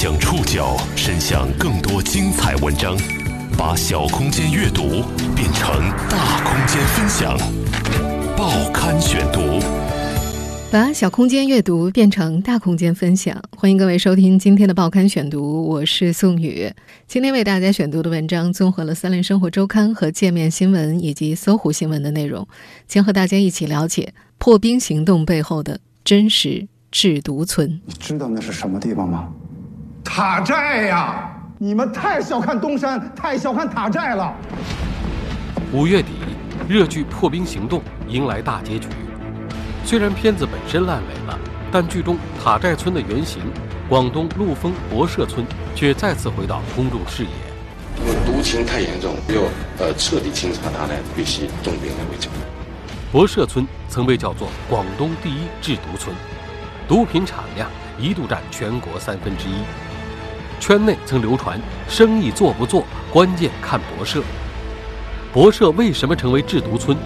将触角伸向更多精彩文章，把小空间阅读变成大空间分享。报刊选读，把小空间阅读变成大空间分享。欢迎各位收听今天的报刊选读，我是宋宇。今天为大家选读的文章综合了《三联生活周刊》和界面新闻以及搜狐新闻的内容，将和大家一起了解破冰行动背后的真实制毒村。你知道那是什么地方吗？塔寨呀！你们太小看东山，太小看塔寨了。五月底，热剧《破冰行动》迎来大结局。虽然片子本身烂尾了，但剧中塔寨村的原型——广东陆丰博社村，却再次回到公众视野。因为毒情太严重，要呃彻底清查它呢，必须重兵来围剿。博社村曾被叫做广东第一制毒村，毒品产量一度占全国三分之一。圈内曾流传生意做不做，关键看博社。博社为什么成为制毒村？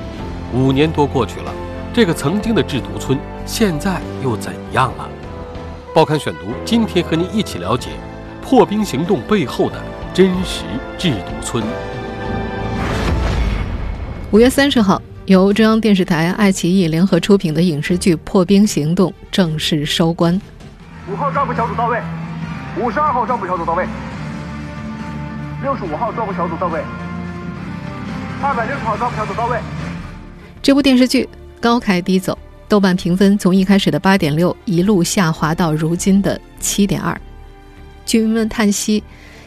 五年多过去了，这个曾经的制毒村现在又怎样了？报刊选读今天和您一起了解破冰行动背后的真实制毒村。五月三十号，由中央电视台、爱奇艺联合出品的影视剧《破冰行动》正式收官。五号抓捕小组到位。五十二号抓捕小组到位，六十五号抓捕小组到位，二百六十号抓捕小组到位。这部电视剧高开低走，豆瓣评分从一开始的八点六一路下滑到如今的七点二。剧迷们叹息：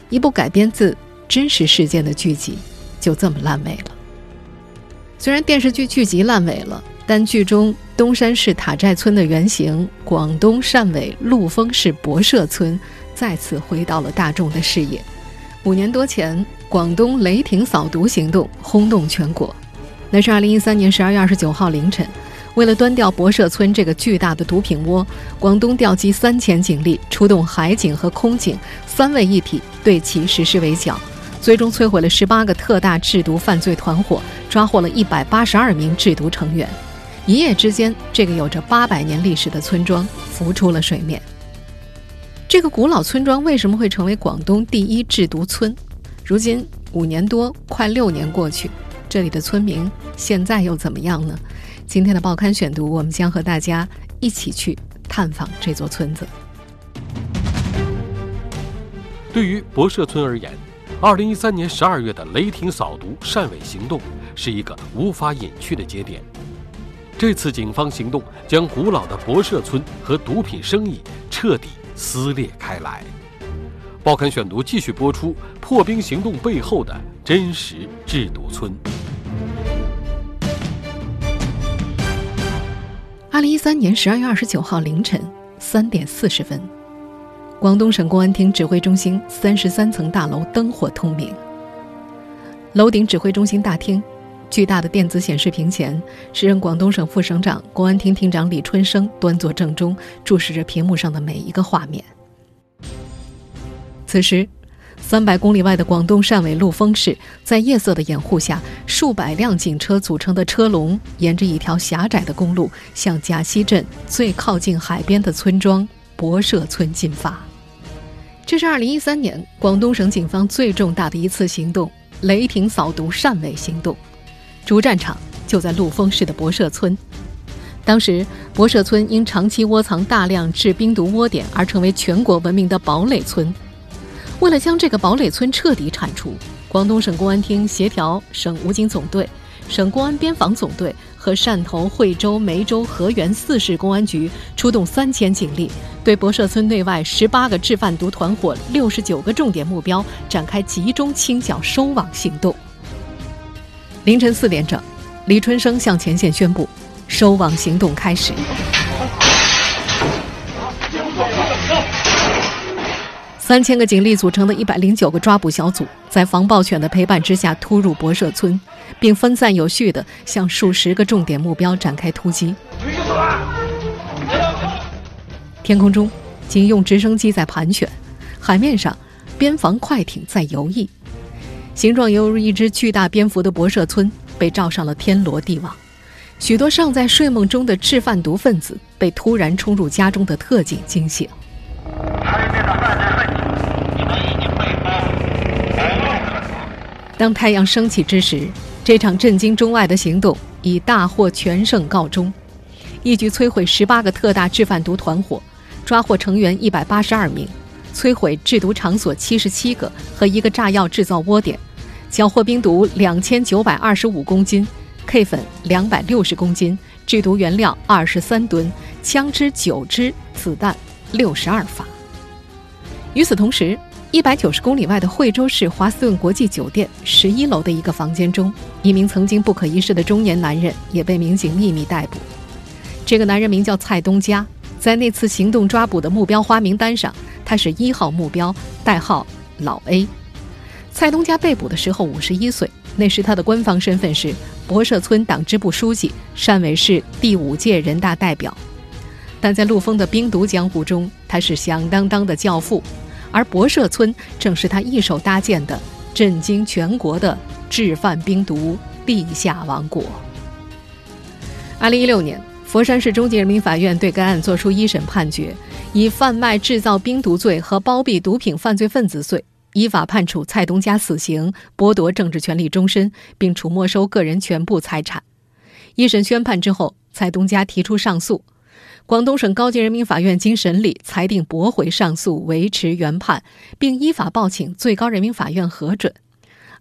一部改编自真实事件的剧集就这么烂尾了。虽然电视剧剧集烂尾了，但剧中东山市塔寨村的原型——广东汕尾陆丰市博社村。再次回到了大众的视野。五年多前，广东雷霆扫毒行动轰动全国。那是二零一三年十二月二十九号凌晨，为了端掉博社村这个巨大的毒品窝，广东调集三千警力，出动海警和空警三位一体对其实施围剿，最终摧毁了十八个特大制毒犯罪团伙，抓获了一百八十二名制毒成员。一夜之间，这个有着八百年历史的村庄浮出了水面。这个古老村庄为什么会成为广东第一制毒村？如今五年多，快六年过去，这里的村民现在又怎么样呢？今天的报刊选读，我们将和大家一起去探访这座村子。对于博社村而言，二零一三年十二月的雷霆扫毒汕尾行动是一个无法隐去的节点。这次警方行动将古老的博社村和毒品生意彻底。撕裂开来。报刊选读继续播出破冰行动背后的真实制毒村。二零一三年十二月二十九号凌晨三点四十分，广东省公安厅指挥中心三十三层大楼灯火通明。楼顶指挥中心大厅，巨大的电子显示屏前，时任广东省副省长、公安厅厅长李春生端坐正中，注视着屏幕上的每一个画面。此时，三百公里外的广东汕尾陆丰市，在夜色的掩护下，数百辆警车组成的车龙，沿着一条狭窄的公路，向甲溪镇最靠近海边的村庄博社村进发。这是二零一三年广东省警方最重大的一次行动——雷霆扫毒汕尾行动。主战场就在陆丰市的博社村。当时，博社村因长期窝藏大量制冰毒窝点而成为全国闻名的堡垒村。为了将这个堡垒村彻底铲除，广东省公安厅协调省武警总队、省公安边防总队和汕头、惠州、梅州、河源四市公安局出动三千警力，对博社村内外十八个制贩毒团伙、六十九个重点目标展开集中清剿收网行动。凌晨四点整，李春生向前线宣布，收网行动开始。三千个警力组成的一百零九个抓捕小组，在防暴犬的陪伴之下突入博社村，并分散有序地向数十个重点目标展开突击。天空中，警用直升机在盘旋，海面上，边防快艇在游弋。形状犹如一只巨大蝙蝠的博社村被罩上了天罗地网，许多尚在睡梦中的制贩毒分子被突然冲入家中的特警惊醒。当太阳升起之时，这场震惊中外的行动以大获全胜告终。一举摧毁十八个特大制贩毒团伙，抓获成员一百八十二名，摧毁制毒场所七十七个和一个炸药制造窝点，缴获冰毒两千九百二十五公斤，K 粉两百六十公斤，制毒原料二十三吨，枪支九支，子弹六十二发。与此同时，一百九十公里外的惠州市华斯顿国际酒店十一楼的一个房间中，一名曾经不可一世的中年男人也被民警秘密逮捕。这个男人名叫蔡东家，在那次行动抓捕的目标花名单上，他是一号目标，代号老 A。蔡东家被捕的时候五十一岁，那时他的官方身份是博社村党支部书记、汕尾市第五届人大代表。但在陆丰的冰毒江湖中，他是响当当的教父。而博社村正是他一手搭建的震惊全国的制贩冰毒地下王国。二零一六年，佛山市中级人民法院对该案作出一审判决，以贩卖制造冰毒罪和包庇毒品犯罪分子罪，依法判处蔡东家死刑，剥夺政治权利终身，并处没收个人全部财产。一审宣判之后，蔡东家提出上诉。广东省高级人民法院经审理，裁定驳回上诉，维持原判，并依法报请最高人民法院核准。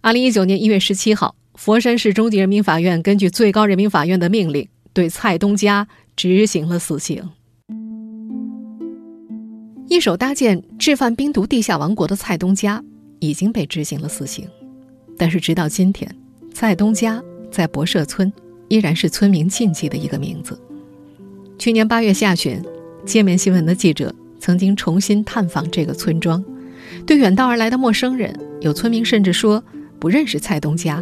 二零一九年一月十七号，佛山市中级人民法院根据最高人民法院的命令，对蔡东家执行了死刑。一手搭建制贩冰毒地下王国的蔡东家已经被执行了死刑，但是直到今天，蔡东家在博社村依然是村民禁忌的一个名字。去年八月下旬，界面新闻的记者曾经重新探访这个村庄。对远道而来的陌生人，有村民甚至说不认识蔡东家。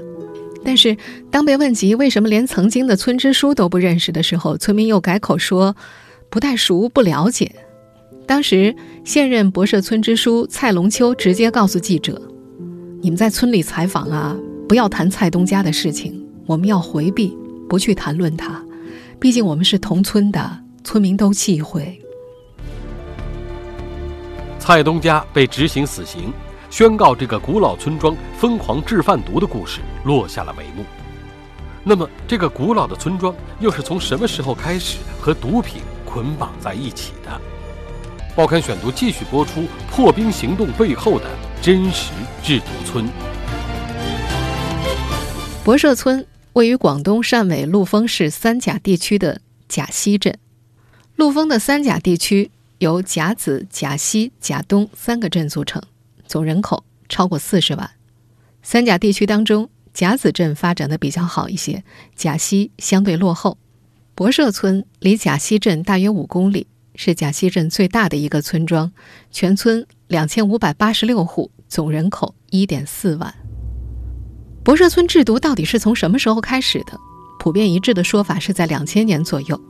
但是，当被问及为什么连曾经的村支书都不认识的时候，村民又改口说不太熟、不了解。当时，现任博社村支书蔡龙秋直接告诉记者：“你们在村里采访啊，不要谈蔡东家的事情，我们要回避，不去谈论他。”毕竟我们是同村的，村民都忌讳。蔡东家被执行死刑，宣告这个古老村庄疯狂制贩毒的故事落下了帷幕。那么，这个古老的村庄又是从什么时候开始和毒品捆绑在一起的？报刊选读继续播出破冰行动背后的真实制毒村——博社村。位于广东汕尾陆丰市三甲地区的甲西镇，陆丰的三甲地区由甲子、甲西、甲东三个镇组成，总人口超过四十万。三甲地区当中，甲子镇发展的比较好一些，甲西相对落后。博社村离甲西镇大约五公里，是甲西镇最大的一个村庄，全村两千五百八十六户，总人口一点四万。博社村制毒到底是从什么时候开始的？普遍一致的说法是在两千年左右。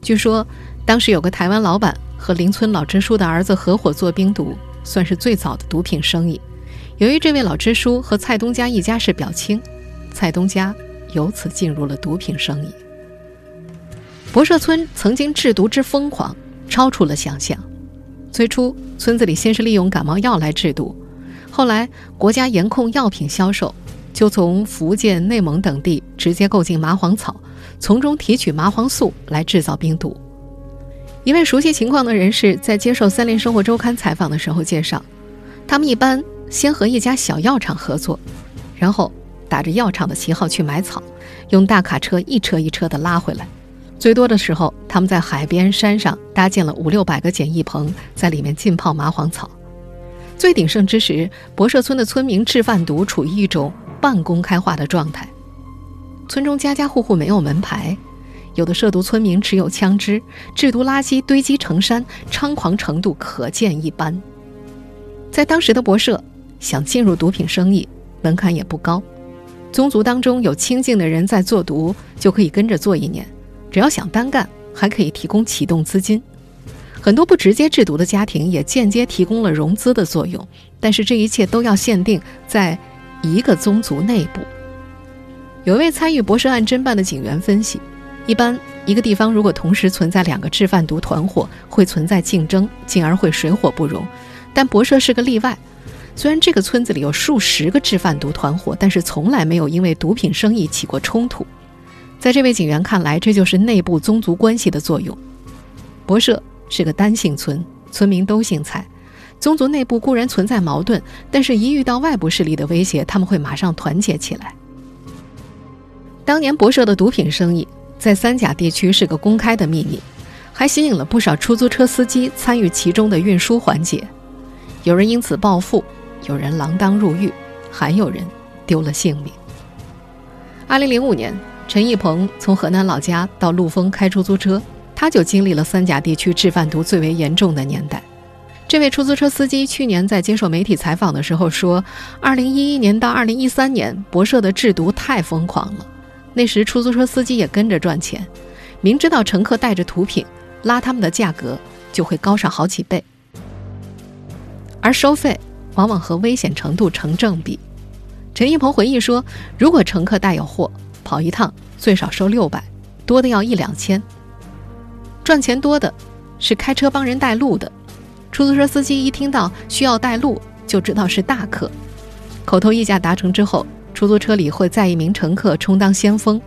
据说当时有个台湾老板和邻村老支书的儿子合伙做冰毒，算是最早的毒品生意。由于这位老支书和蔡东家一家是表亲，蔡东家由此进入了毒品生意。博社村曾经制毒之疯狂，超出了想象。最初村子里先是利用感冒药来制毒，后来国家严控药品销售。就从福建、内蒙等地直接购进麻黄草，从中提取麻黄素来制造冰毒。一位熟悉情况的人士在接受《三联生活周刊》采访的时候介绍，他们一般先和一家小药厂合作，然后打着药厂的旗号去买草，用大卡车一车一车的拉回来。最多的时候，他们在海边、山上搭建了五六百个简易棚，在里面浸泡麻黄草。最鼎盛之时，博社村的村民制贩毒处于一种。半公开化的状态，村中家家户户没有门牌，有的涉毒村民持有枪支，制毒垃圾堆积成山，猖狂程度可见一斑。在当时的博社，想进入毒品生意，门槛也不高，宗族当中有清静的人在做毒，就可以跟着做一年，只要想单干，还可以提供启动资金。很多不直接制毒的家庭也间接提供了融资的作用，但是这一切都要限定在。一个宗族内部，有一位参与博士案侦办的警员分析：一般一个地方如果同时存在两个制贩毒团伙，会存在竞争，进而会水火不容。但博社是个例外，虽然这个村子里有数十个制贩毒团伙，但是从来没有因为毒品生意起过冲突。在这位警员看来，这就是内部宗族关系的作用。博社是个单姓村，村民都姓蔡，宗族内部固然存在矛盾，但是一遇到外部势力的威胁，他们会马上团结起来。当年博社的毒品生意在三甲地区是个公开的秘密，还吸引了不少出租车司机参与其中的运输环节。有人因此暴富，有人锒铛入狱，还有人丢了性命。二零零五年。陈义鹏从河南老家到陆丰开出租车，他就经历了三甲地区制贩毒最为严重的年代。这位出租车司机去年在接受媒体采访的时候说：“2011 年到2013年，博社的制毒太疯狂了，那时出租车司机也跟着赚钱，明知道乘客带着毒品，拉他们的价格就会高上好几倍，而收费往往和危险程度成正比。”陈义鹏回忆说：“如果乘客带有货，跑一趟最少收六百，多的要一两千。赚钱多的是开车帮人带路的，出租车司机一听到需要带路，就知道是大客。口头议价达成之后，出租车里会载一名乘客充当先锋，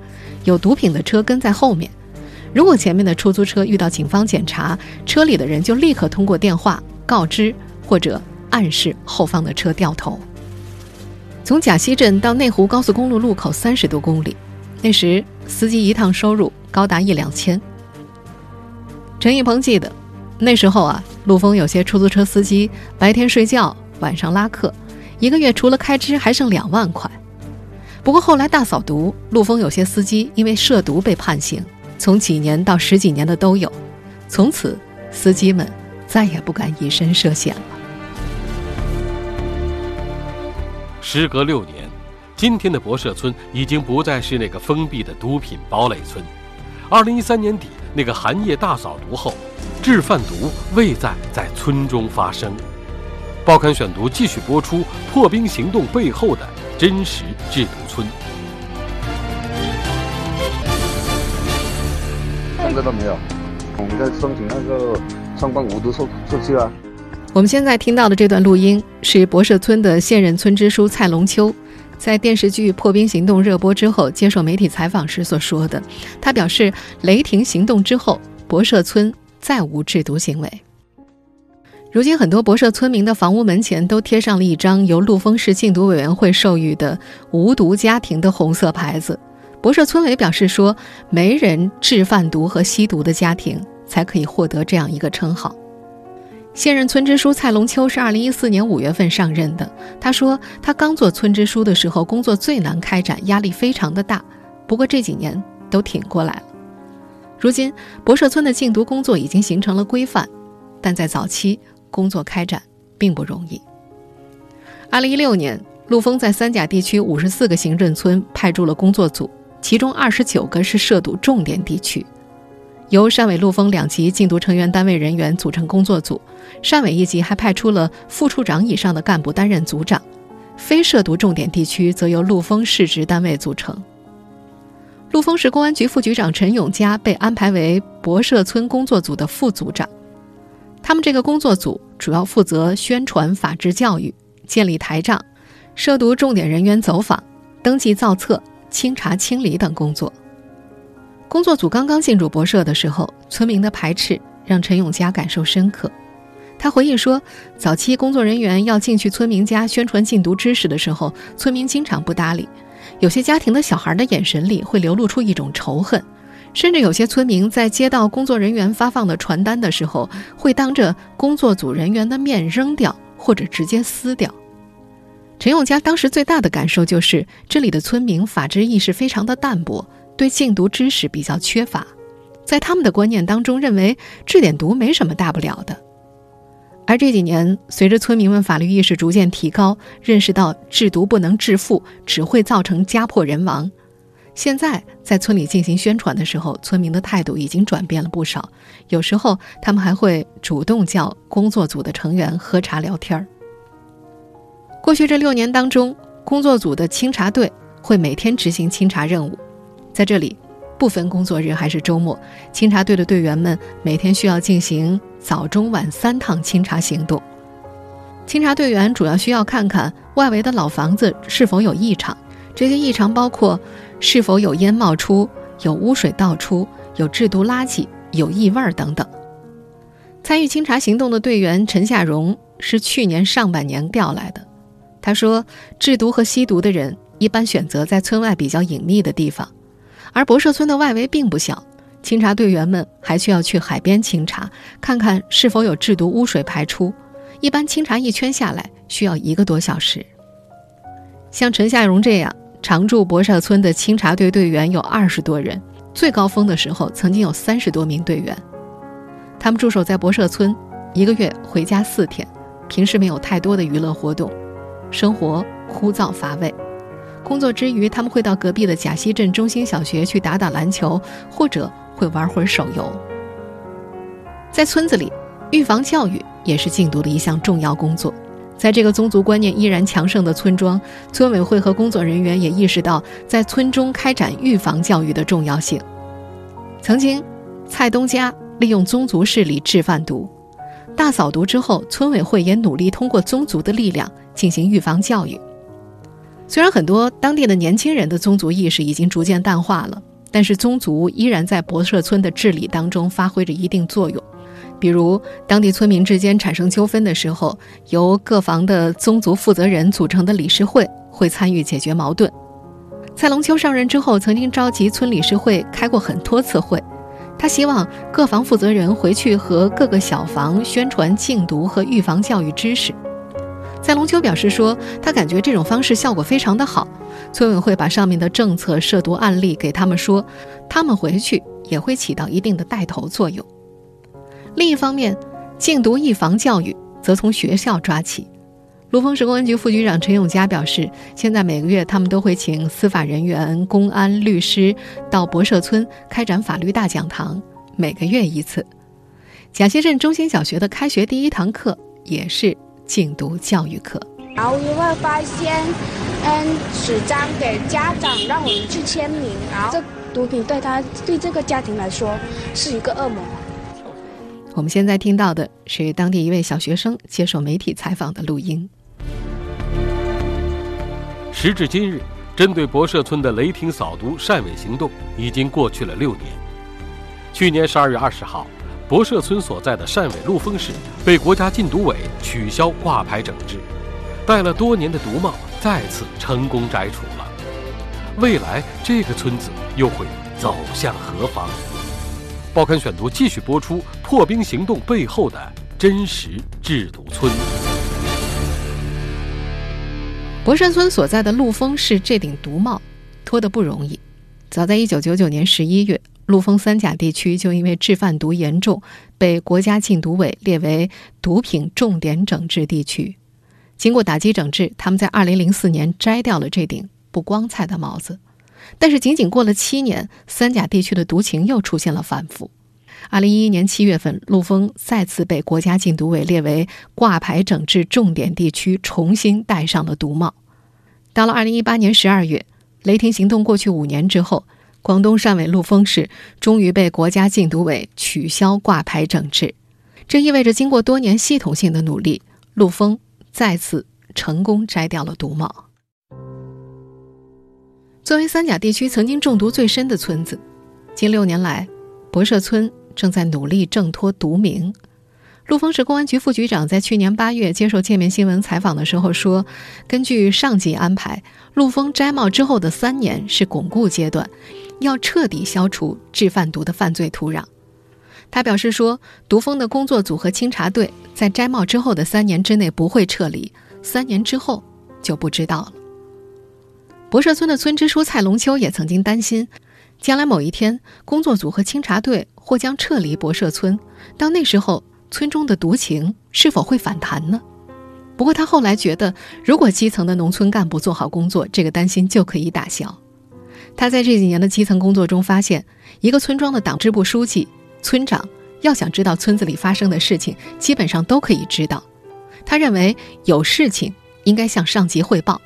有毒品的车跟在后面。如果前面的出租车遇到警方检查，车里的人就立刻通过电话告知或者暗示后方的车掉头。从甲溪镇到内湖高速公路路口三十多公里。那时司机一趟收入高达一两千。陈义鹏记得，那时候啊，陆丰有些出租车司机白天睡觉，晚上拉客，一个月除了开支还剩两万块。不过后来大扫毒，陆丰有些司机因为涉毒被判刑，从几年到十几年的都有。从此，司机们再也不敢以身涉险了。时隔六年。今天的博社村已经不再是那个封闭的毒品堡垒村。二零一三年底，那个寒夜大扫毒后，制贩毒未再在村中发生。报刊选读继续播出破冰行动背后的真实制毒村。三个都没有，我们在申请那个相关无毒出出去啊。我们现在听到的这段录音是博社村的现任村支书蔡龙秋。在电视剧《破冰行动》热播之后，接受媒体采访时所说的，他表示：“雷霆行动之后，博社村再无制毒行为。如今，很多博社村民的房屋门前都贴上了一张由陆丰市禁毒委员会授予的‘无毒家庭’的红色牌子。博社村委表示说，没人制贩毒和吸毒的家庭才可以获得这样一个称号。”现任村支书蔡龙秋是二零一四年五月份上任的。他说，他刚做村支书的时候，工作最难开展，压力非常的大。不过这几年都挺过来了。如今，博社村的禁毒工作已经形成了规范，但在早期工作开展并不容易。二零一六年，陆丰在三甲地区五十四个行政村派驻了工作组，其中二十九个是涉毒重点地区。由汕尾、陆丰两级禁毒成员单位人员组成工作组，汕尾一级还派出了副处长以上的干部担任组长，非涉毒重点地区则由陆丰市直单位组成。陆丰市公安局副局长陈永佳被安排为博社村工作组的副组长，他们这个工作组主要负责宣传法治教育、建立台账、涉毒重点人员走访、登记造册、清查清理等工作。工作组刚刚进驻博社的时候，村民的排斥让陈永佳感受深刻。他回忆说，早期工作人员要进去村民家宣传禁毒知识的时候，村民经常不搭理，有些家庭的小孩的眼神里会流露出一种仇恨，甚至有些村民在接到工作人员发放的传单的时候，会当着工作组人员的面扔掉或者直接撕掉。陈永佳当时最大的感受就是，这里的村民法治意识非常的淡薄。对禁毒知识比较缺乏，在他们的观念当中，认为制点毒没什么大不了的。而这几年，随着村民们法律意识逐渐提高，认识到制毒不能致富，只会造成家破人亡。现在在村里进行宣传的时候，村民的态度已经转变了不少。有时候，他们还会主动叫工作组的成员喝茶聊天儿。过去这六年当中，工作组的清查队会每天执行清查任务。在这里，不分工作日还是周末，清查队的队员们每天需要进行早中晚三趟清查行动。清查队员主要需要看看外围的老房子是否有异常，这些异常包括是否有烟冒出、有污水倒出、有制毒垃圾、有异味等等。参与清查行动的队员陈夏荣是去年上半年调来的。他说，制毒和吸毒的人一般选择在村外比较隐秘的地方，而博社村的外围并不小，清查队员们还需要去海边清查，看看是否有制毒污水排出。一般清查一圈下来需要一个多小时。像陈夏荣这样常驻博社村的清查队队员有二十多人，最高峰的时候曾经有三十多名队员。他们驻守在博社村，一个月回家四天，平时没有太多的娱乐活动，生活枯燥乏味。工作之余，他们会到隔壁的贾溪镇中心小学去打打篮球，或者会玩会儿手游。在村子里，预防教育也是禁毒的一项重要工作。在这个宗族观念依然强盛的村庄，村委会和工作人员也意识到在村中开展预防教育的重要性。曾经，蔡东家。利用宗族势力制贩毒，大扫毒之后，村委会也努力通过宗族的力量进行预防教育。虽然很多当地的年轻人的宗族意识已经逐渐淡化了，但是宗族依然在博社村的治理当中发挥着一定作用。比如，当地村民之间产生纠纷的时候，由各房的宗族负责人组成的理事会会参与解决矛盾。蔡龙秋上任之后，曾经召集村理事会开过很多次会。他希望各房负责人回去和各个小房宣传禁毒和预防教育知识。在龙秋表示说，他感觉这种方式效果非常的好。村委会把上面的政策涉毒案例给他们说，他们回去也会起到一定的带头作用。另一方面，禁毒预防教育则从学校抓起。陆丰市公安局副局长陈永佳表示，现在每个月他们都会请司法人员、公安、律师到博社村开展法律大讲堂，每个月一次。贾溪镇中心小学的开学第一堂课也是禁毒教育课。然后就会发现，嗯，纸张给家长让我们去签名，然后这毒品对他对这个家庭来说是一个恶魔。我们现在听到的是当地一位小学生接受媒体采访的录音。时至今日，针对博社村的雷霆扫毒善尾行动已经过去了六年。去年十二月二十号，博社村所在的汕尾陆丰市被国家禁毒委取消挂牌整治，戴了多年的毒帽再次成功摘除了。未来这个村子又会走向何方？报刊选读继续播出破冰行动背后的真实制毒村。博山村所在的陆丰市这顶毒帽脱得不容易。早在一九九九年十一月，陆丰三甲地区就因为制贩毒严重，被国家禁毒委列为毒品重点整治地区。经过打击整治，他们在二零零四年摘掉了这顶不光彩的帽子。但是仅仅过了七年，三甲地区的毒情又出现了反复。二零一一年七月份，陆丰再次被国家禁毒委列为挂牌整治重点地区，重新戴上了毒帽。到了二零一八年十二月，雷霆行动过去五年之后，广东汕尾陆丰市终于被国家禁毒委取消挂牌整治。这意味着，经过多年系统性的努力，陆丰再次成功摘掉了毒帽。作为三甲地区曾经中毒最深的村子，近六年来，博社村。正在努力挣脱毒名。陆丰市公安局副局长在去年八月接受界面新闻采访的时候说：“根据上级安排，陆丰摘帽之后的三年是巩固阶段，要彻底消除制贩毒的犯罪土壤。”他表示说：“毒蜂的工作组和清查队在摘帽之后的三年之内不会撤离，三年之后就不知道了。”博社村的村支书蔡龙秋也曾经担心。将来某一天，工作组和清查队或将撤离博社村，到那时候，村中的毒情是否会反弹呢？不过他后来觉得，如果基层的农村干部做好工作，这个担心就可以打消。他在这几年的基层工作中发现，一个村庄的党支部书记、村长要想知道村子里发生的事情，基本上都可以知道。他认为有事情应该向上级汇报。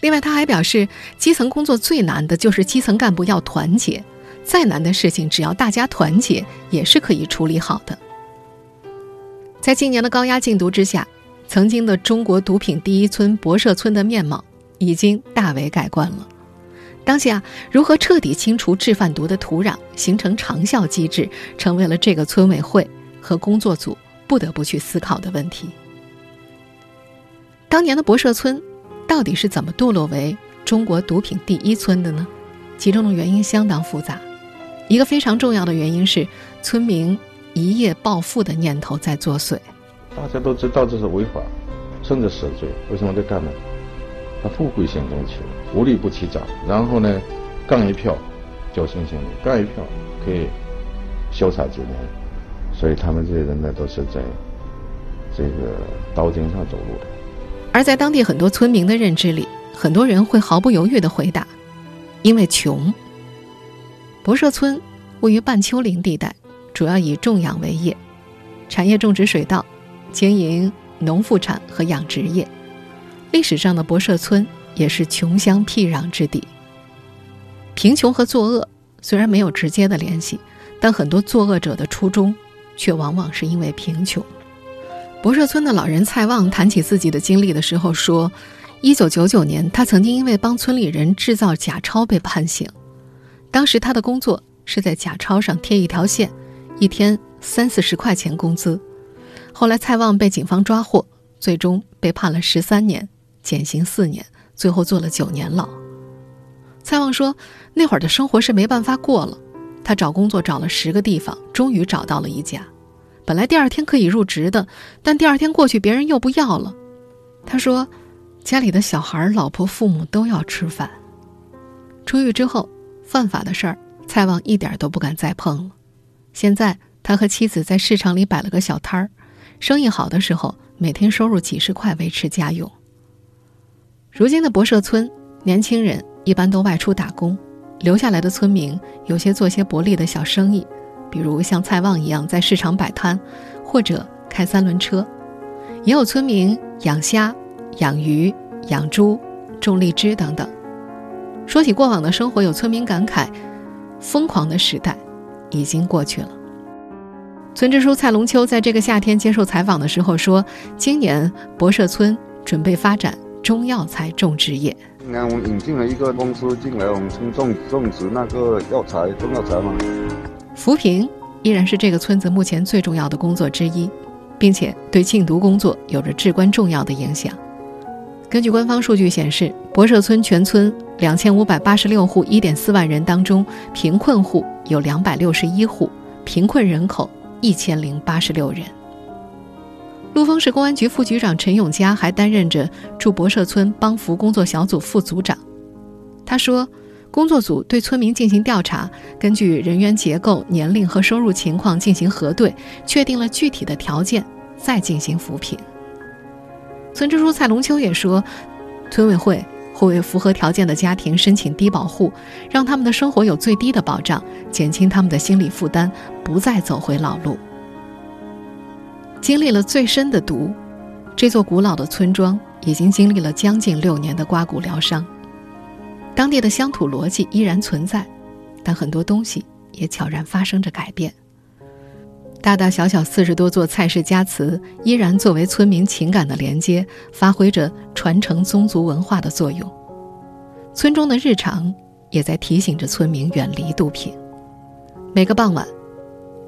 另外，他还表示，基层工作最难的就是基层干部要团结，再难的事情，只要大家团结，也是可以处理好的。在今年的高压禁毒之下，曾经的中国毒品第一村博社村的面貌已经大为改观了。当下，如何彻底清除制贩毒的土壤，形成长效机制，成为了这个村委会和工作组不得不去思考的问题。当年的博社村，到底是怎么堕落为中国毒品第一村的呢？其中的原因相当复杂。一个非常重要的原因是，村民一夜暴富的念头在作祟。大家都知道这是违法，甚至死罪，为什么在干呢？他富贵险中求，无利不起早。然后呢，干一票，侥幸心理，干一票可以潇洒几年。所以他们这些人呢，都是在这个刀尖上走路的。而在当地很多村民的认知里，很多人会毫不犹豫地回答：“因为穷。”博社村位于半丘陵地带，主要以种养为业，产业种植水稻，经营农副产和养殖业。历史上的博社村也是穷乡僻壤之地。贫穷和作恶虽然没有直接的联系，但很多作恶者的初衷却往往是因为贫穷。博社村的老人蔡旺谈起自己的经历的时候说：“一九九九年，他曾经因为帮村里人制造假钞被判刑。”当时他的工作是在假钞上贴一条线，一天三四十块钱工资。后来蔡旺被警方抓获，最终被判了十三年，减刑四年，最后坐了九年牢。蔡旺说：“那会儿的生活是没办法过了，他找工作找了十个地方，终于找到了一家。本来第二天可以入职的，但第二天过去别人又不要了。他说，家里的小孩、老婆、父母都要吃饭。出狱之后。”犯法的事儿，蔡旺一点都不敢再碰了。现在他和妻子在市场里摆了个小摊儿，生意好的时候，每天收入几十块维持家用。如今的博社村，年轻人一般都外出打工，留下来的村民有些做些薄利的小生意，比如像蔡旺一样在市场摆摊，或者开三轮车。也有村民养虾、养鱼、养猪、种荔枝等等。说起过往的生活，有村民感慨：“疯狂的时代已经过去了。”村支书蔡龙秋在这个夏天接受采访的时候说：“今年博社村准备发展中药材种植业。今年我们引进了一个公司进来，我们村种种植那个药材，中药材嘛。扶贫依然是这个村子目前最重要的工作之一，并且对禁毒工作有着至关重要的影响。根据官方数据显示，博社村全村两千五百八十六户，一点四万人当中，贫困户有两百六十一户，贫困人口一千零八十六人。陆丰市公安局副局长陈永佳还担任着驻博社村帮扶工作小组副组长。他说，工作组对村民进行调查，根据人员结构、年龄和收入情况进行核对，确定了具体的条件，再进行扶贫。村支书蔡龙秋也说，村委会会为符合条件的家庭申请低保户，让他们的生活有最低的保障，减轻他们的心理负担，不再走回老路。经历了最深的毒，这座古老的村庄已经经历了将近六年的刮骨疗伤。当地的乡土逻辑依然存在，但很多东西也悄然发生着改变。大大小小四十多座蔡氏家祠，依然作为村民情感的连接，发挥着传承宗族文化的作用。村中的日常也在提醒着村民远离毒品。每个傍晚，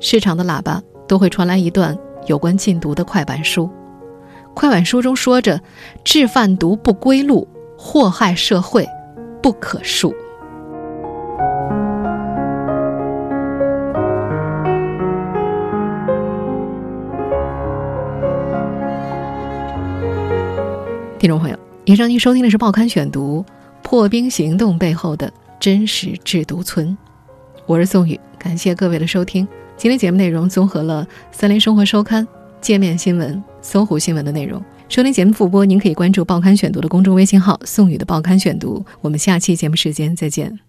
市场的喇叭都会传来一段有关禁毒的快板书。快板书中说着：“制贩毒不归路，祸害社会不可恕。”听众朋友，以上您收听的是《报刊选读》破冰行动背后的真实制毒村，我是宋宇，感谢各位的收听。今天节目内容综合了《三联生活周刊》、界面新闻、搜狐新闻的内容。收听节目复播，您可以关注《报刊选读》的公众微信号“宋宇的报刊选读”。我们下期节目时间再见。